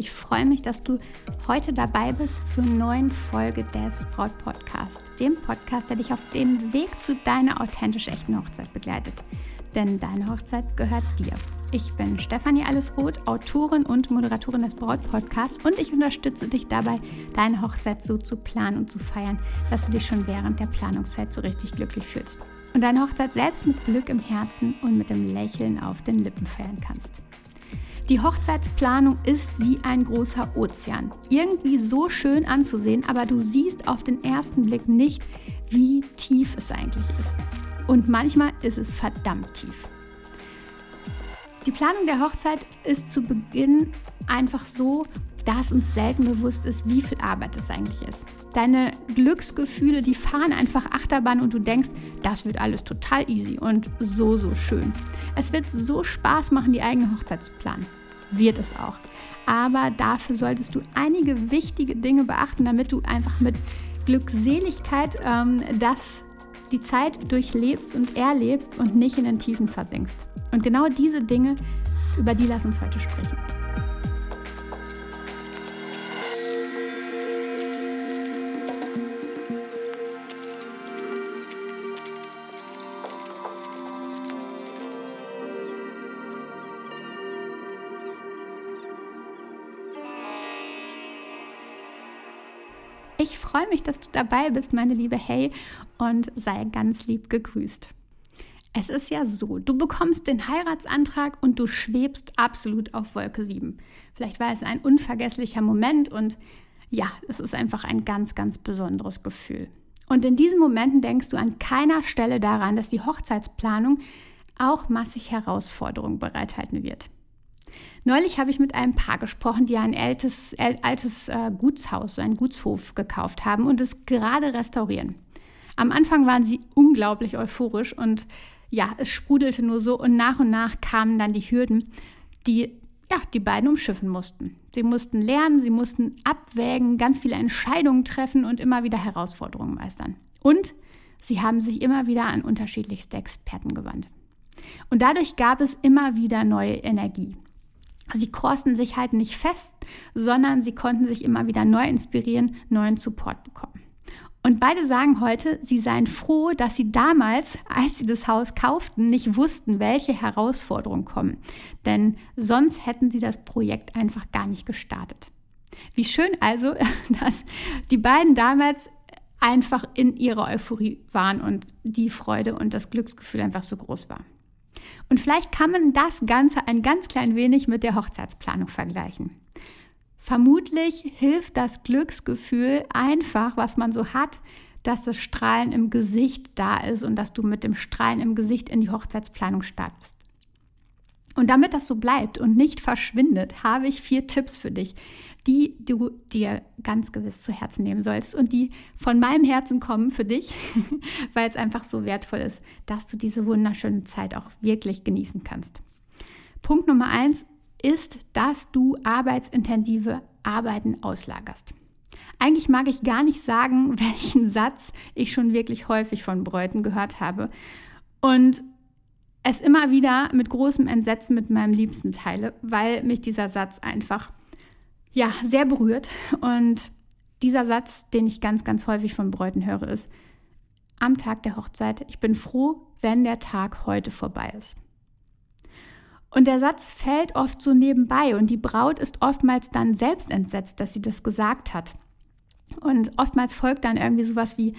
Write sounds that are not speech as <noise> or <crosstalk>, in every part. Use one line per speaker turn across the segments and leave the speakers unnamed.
Ich freue mich, dass du heute dabei bist zur neuen Folge des Braut Podcast, dem Podcast, der dich auf dem Weg zu deiner authentisch echten Hochzeit begleitet. Denn deine Hochzeit gehört dir. Ich bin Stefanie Allesroth, Autorin und Moderatorin des Braut Podcasts und ich unterstütze dich dabei, deine Hochzeit so zu planen und zu feiern, dass du dich schon während der Planungszeit so richtig glücklich fühlst und deine Hochzeit selbst mit Glück im Herzen und mit dem Lächeln auf den Lippen feiern kannst. Die Hochzeitsplanung ist wie ein großer Ozean. Irgendwie so schön anzusehen, aber du siehst auf den ersten Blick nicht, wie tief es eigentlich ist. Und manchmal ist es verdammt tief. Die Planung der Hochzeit ist zu Beginn einfach so, dass uns selten bewusst ist, wie viel Arbeit es eigentlich ist. Deine Glücksgefühle, die fahren einfach Achterbahn und du denkst, das wird alles total easy und so, so schön. Es wird so Spaß machen, die eigene Hochzeit zu planen. Wird es auch. Aber dafür solltest du einige wichtige Dinge beachten, damit du einfach mit Glückseligkeit ähm, das, die Zeit durchlebst und erlebst und nicht in den Tiefen versinkst. Und genau diese Dinge, über die lass uns heute sprechen. Ich freue mich, dass du dabei bist, meine liebe Hey, und sei ganz lieb gegrüßt. Es ist ja so, du bekommst den Heiratsantrag und du schwebst absolut auf Wolke 7. Vielleicht war es ein unvergesslicher Moment und ja, es ist einfach ein ganz, ganz besonderes Gefühl. Und in diesen Momenten denkst du an keiner Stelle daran, dass die Hochzeitsplanung auch massig Herausforderungen bereithalten wird. Neulich habe ich mit einem Paar gesprochen, die ein altes, altes äh, Gutshaus, so einen Gutshof gekauft haben und es gerade restaurieren. Am Anfang waren sie unglaublich euphorisch und ja, es sprudelte nur so und nach und nach kamen dann die Hürden, die ja, die beiden umschiffen mussten. Sie mussten lernen, sie mussten abwägen, ganz viele Entscheidungen treffen und immer wieder Herausforderungen meistern. Und sie haben sich immer wieder an unterschiedlichste Experten gewandt. Und dadurch gab es immer wieder neue Energie. Sie krosten sich halt nicht fest, sondern sie konnten sich immer wieder neu inspirieren, neuen Support bekommen. Und beide sagen heute, sie seien froh, dass sie damals, als sie das Haus kauften, nicht wussten, welche Herausforderungen kommen. Denn sonst hätten sie das Projekt einfach gar nicht gestartet. Wie schön also, <laughs> dass die beiden damals einfach in ihrer Euphorie waren und die Freude und das Glücksgefühl einfach so groß war. Und vielleicht kann man das Ganze ein ganz klein wenig mit der Hochzeitsplanung vergleichen. Vermutlich hilft das Glücksgefühl einfach, was man so hat, dass das Strahlen im Gesicht da ist und dass du mit dem Strahlen im Gesicht in die Hochzeitsplanung startest. Und damit das so bleibt und nicht verschwindet, habe ich vier Tipps für dich, die du dir ganz gewiss zu Herzen nehmen sollst und die von meinem Herzen kommen für dich, <laughs> weil es einfach so wertvoll ist, dass du diese wunderschöne Zeit auch wirklich genießen kannst. Punkt Nummer eins ist, dass du arbeitsintensive Arbeiten auslagerst. Eigentlich mag ich gar nicht sagen, <laughs> welchen Satz ich schon wirklich häufig von Bräuten gehört habe. Und es immer wieder mit großem Entsetzen mit meinem Liebsten teile, weil mich dieser Satz einfach ja sehr berührt. Und dieser Satz, den ich ganz, ganz häufig von Bräuten höre, ist: Am Tag der Hochzeit, ich bin froh, wenn der Tag heute vorbei ist. Und der Satz fällt oft so nebenbei und die Braut ist oftmals dann selbst entsetzt, dass sie das gesagt hat. Und oftmals folgt dann irgendwie sowas wie,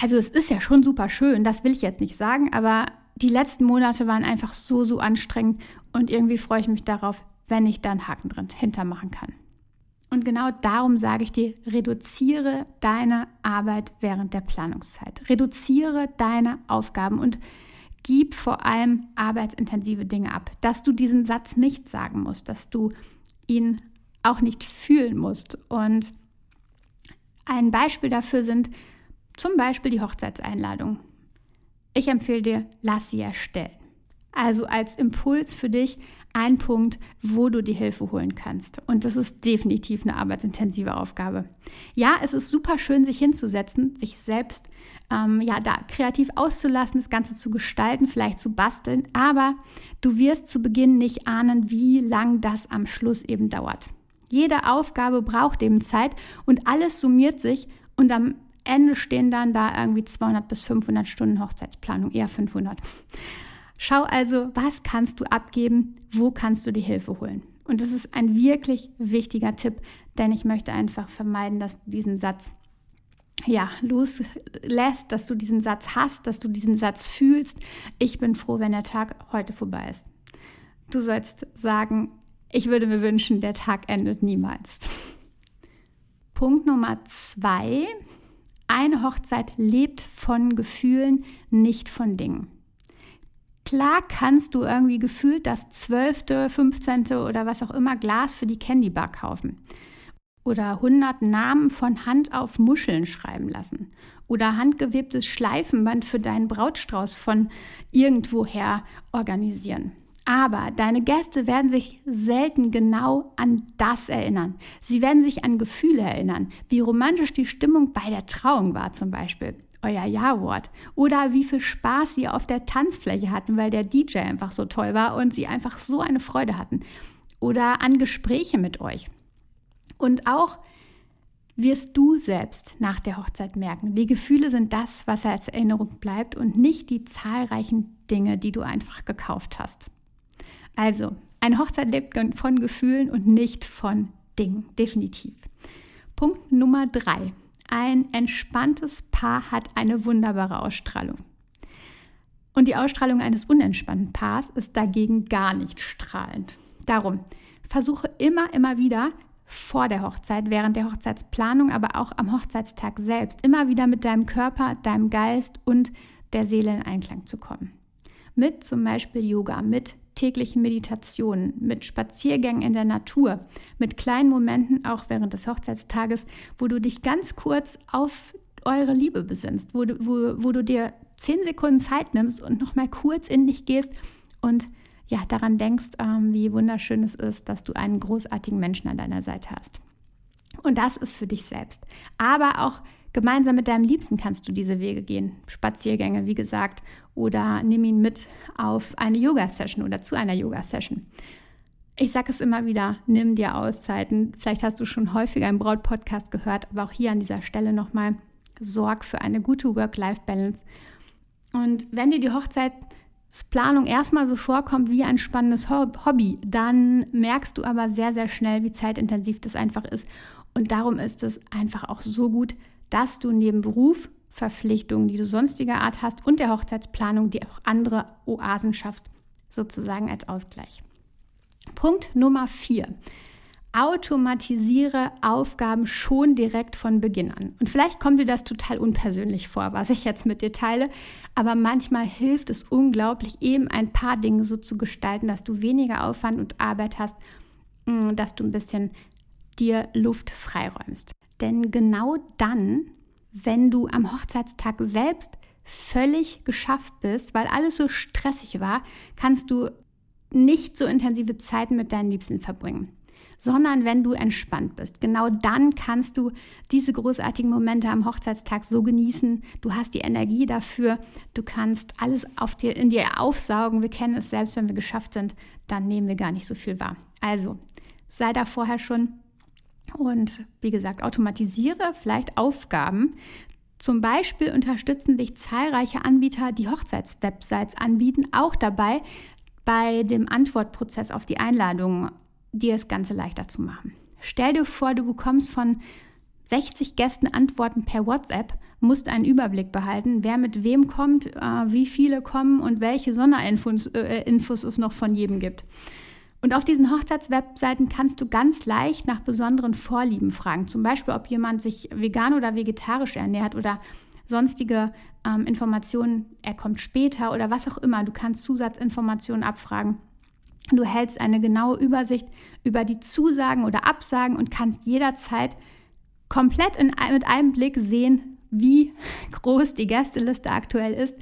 also es ist ja schon super schön, das will ich jetzt nicht sagen, aber die letzten Monate waren einfach so, so anstrengend und irgendwie freue ich mich darauf, wenn ich da einen Haken drin hintermachen kann. Und genau darum sage ich dir, reduziere deine Arbeit während der Planungszeit. Reduziere deine Aufgaben und gib vor allem arbeitsintensive Dinge ab. Dass du diesen Satz nicht sagen musst, dass du ihn auch nicht fühlen musst. Und ein Beispiel dafür sind zum Beispiel die Hochzeitseinladung. Ich empfehle dir, lass sie erstellen. Also als Impuls für dich ein Punkt, wo du die Hilfe holen kannst. Und das ist definitiv eine arbeitsintensive Aufgabe. Ja, es ist super schön, sich hinzusetzen, sich selbst ähm, ja, da kreativ auszulassen, das Ganze zu gestalten, vielleicht zu basteln. Aber du wirst zu Beginn nicht ahnen, wie lang das am Schluss eben dauert. Jede Aufgabe braucht eben Zeit und alles summiert sich und am Ende stehen dann da irgendwie 200 bis 500 Stunden Hochzeitsplanung, eher 500. Schau also, was kannst du abgeben, wo kannst du die Hilfe holen. Und das ist ein wirklich wichtiger Tipp, denn ich möchte einfach vermeiden, dass du diesen Satz ja, loslässt, dass du diesen Satz hast, dass du diesen Satz fühlst. Ich bin froh, wenn der Tag heute vorbei ist. Du sollst sagen, ich würde mir wünschen, der Tag endet niemals. Punkt Nummer zwei. Eine Hochzeit lebt von Gefühlen, nicht von Dingen. Klar kannst du irgendwie gefühlt das zwölfte, 15. oder was auch immer Glas für die Candy Bar kaufen. Oder 100 Namen von Hand auf Muscheln schreiben lassen. Oder handgewebtes Schleifenband für deinen Brautstrauß von irgendwoher organisieren. Aber deine Gäste werden sich selten genau an das erinnern. Sie werden sich an Gefühle erinnern, wie romantisch die Stimmung bei der Trauung war zum Beispiel euer Ja-Wort. Oder wie viel Spaß sie auf der Tanzfläche hatten, weil der DJ einfach so toll war und sie einfach so eine Freude hatten. Oder an Gespräche mit euch. Und auch wirst du selbst nach der Hochzeit merken, die Gefühle sind das, was als Erinnerung bleibt und nicht die zahlreichen Dinge, die du einfach gekauft hast. Also, eine Hochzeit lebt von Gefühlen und nicht von Dingen, definitiv. Punkt Nummer drei. Ein entspanntes Paar hat eine wunderbare Ausstrahlung. Und die Ausstrahlung eines unentspannten Paars ist dagegen gar nicht strahlend. Darum versuche immer, immer wieder vor der Hochzeit, während der Hochzeitsplanung, aber auch am Hochzeitstag selbst, immer wieder mit deinem Körper, deinem Geist und der Seele in Einklang zu kommen. Mit zum Beispiel Yoga, mit täglichen Meditationen, mit Spaziergängen in der Natur, mit kleinen Momenten auch während des Hochzeitstages, wo du dich ganz kurz auf eure Liebe besinnst, wo du, wo, wo du dir zehn Sekunden Zeit nimmst und nochmal kurz in dich gehst und ja, daran denkst, ähm, wie wunderschön es ist, dass du einen großartigen Menschen an deiner Seite hast. Und das ist für dich selbst. Aber auch Gemeinsam mit deinem Liebsten kannst du diese Wege gehen. Spaziergänge, wie gesagt, oder nimm ihn mit auf eine Yoga-Session oder zu einer Yoga-Session. Ich sage es immer wieder, nimm dir Auszeiten. Vielleicht hast du schon häufiger im Braut-Podcast gehört, aber auch hier an dieser Stelle nochmal, sorg für eine gute Work-Life-Balance. Und wenn dir die Hochzeitsplanung erstmal so vorkommt wie ein spannendes Hobby, dann merkst du aber sehr, sehr schnell, wie zeitintensiv das einfach ist. Und darum ist es einfach auch so gut, dass du neben Beruf, Verpflichtungen, die du sonstiger Art hast und der Hochzeitsplanung dir auch andere Oasen schaffst, sozusagen als Ausgleich. Punkt Nummer vier. Automatisiere Aufgaben schon direkt von Beginn an. Und vielleicht kommt dir das total unpersönlich vor, was ich jetzt mit dir teile, aber manchmal hilft es unglaublich, eben ein paar Dinge so zu gestalten, dass du weniger Aufwand und Arbeit hast, mm, dass du ein bisschen dir Luft freiräumst. Denn genau dann, wenn du am Hochzeitstag selbst völlig geschafft bist, weil alles so stressig war, kannst du nicht so intensive Zeiten mit deinen Liebsten verbringen, sondern wenn du entspannt bist. Genau dann kannst du diese großartigen Momente am Hochzeitstag so genießen. Du hast die Energie dafür, du kannst alles auf dir, in dir aufsaugen. Wir kennen es selbst, wenn wir geschafft sind, dann nehmen wir gar nicht so viel wahr. Also sei da vorher schon und wie gesagt, automatisiere vielleicht Aufgaben. Zum Beispiel unterstützen dich zahlreiche Anbieter, die Hochzeitswebsites anbieten, auch dabei, bei dem Antwortprozess auf die Einladungen dir das Ganze leichter zu machen. Stell dir vor, du bekommst von 60 Gästen Antworten per WhatsApp, musst einen Überblick behalten, wer mit wem kommt, äh, wie viele kommen und welche Sonderinfos äh, es noch von jedem gibt. Und auf diesen Hochzeitswebseiten kannst du ganz leicht nach besonderen Vorlieben fragen. Zum Beispiel, ob jemand sich vegan oder vegetarisch ernährt oder sonstige ähm, Informationen, er kommt später oder was auch immer. Du kannst Zusatzinformationen abfragen. Du hältst eine genaue Übersicht über die Zusagen oder Absagen und kannst jederzeit komplett in, mit einem Blick sehen, wie <laughs> groß die Gästeliste aktuell ist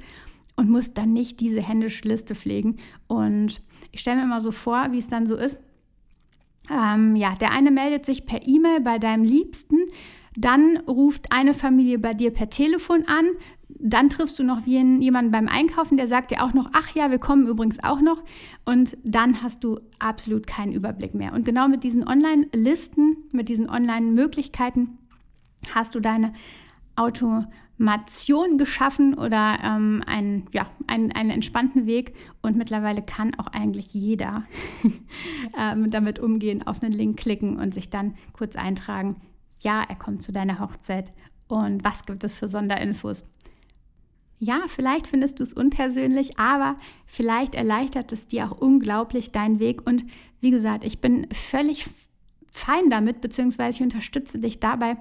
und musst dann nicht diese händische Liste pflegen und Ich stelle mir immer so vor, wie es dann so ist. Ähm, ja, der eine meldet sich per E-Mail bei deinem Liebsten, dann ruft eine Familie bei dir per Telefon an, dann triffst du noch jemanden beim Einkaufen, der sagt dir auch noch, ach ja, wir kommen übrigens auch noch. Und dann hast du absolut keinen Überblick mehr. Und genau mit diesen Online-Listen, mit diesen Online-Möglichkeiten hast du deine Automation geschaffen oder ähm, einen, ja, einen, einen entspannten Weg. Und mittlerweile kann auch eigentlich jeder <laughs> ähm, damit umgehen, auf einen Link klicken und sich dann kurz eintragen, ja, er kommt zu deiner Hochzeit und was gibt es für Sonderinfos. Ja, vielleicht findest du es unpersönlich, aber vielleicht erleichtert es dir auch unglaublich deinen Weg. Und wie gesagt, ich bin völlig fein damit, beziehungsweise ich unterstütze dich dabei,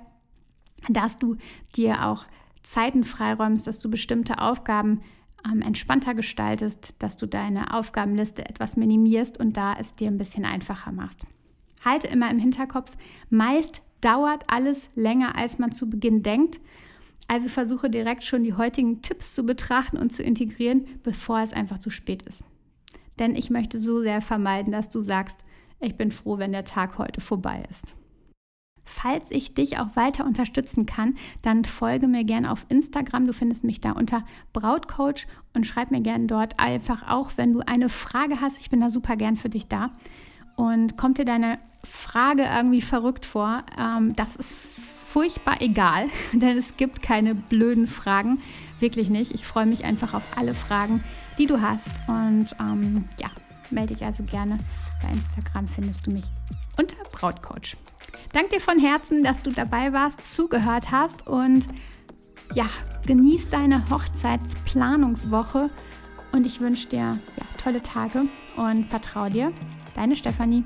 dass du dir auch Zeiten freiräumst, dass du bestimmte Aufgaben ähm, entspannter gestaltest, dass du deine Aufgabenliste etwas minimierst und da es dir ein bisschen einfacher machst. Halte immer im Hinterkopf, meist dauert alles länger, als man zu Beginn denkt. Also versuche direkt schon die heutigen Tipps zu betrachten und zu integrieren, bevor es einfach zu spät ist. Denn ich möchte so sehr vermeiden, dass du sagst, ich bin froh, wenn der Tag heute vorbei ist. Falls ich dich auch weiter unterstützen kann, dann folge mir gerne auf Instagram. Du findest mich da unter Brautcoach und schreib mir gerne dort einfach auch, wenn du eine Frage hast. Ich bin da super gern für dich da. Und kommt dir deine Frage irgendwie verrückt vor? Ähm, das ist furchtbar egal, <laughs> denn es gibt keine blöden Fragen. Wirklich nicht. Ich freue mich einfach auf alle Fragen, die du hast. Und ähm, ja, melde dich also gerne. Bei Instagram findest du mich unter Brautcoach. Danke dir von Herzen, dass du dabei warst, zugehört hast und ja, genieß deine Hochzeitsplanungswoche und ich wünsche dir ja, tolle Tage und vertraue dir. Deine Stefanie.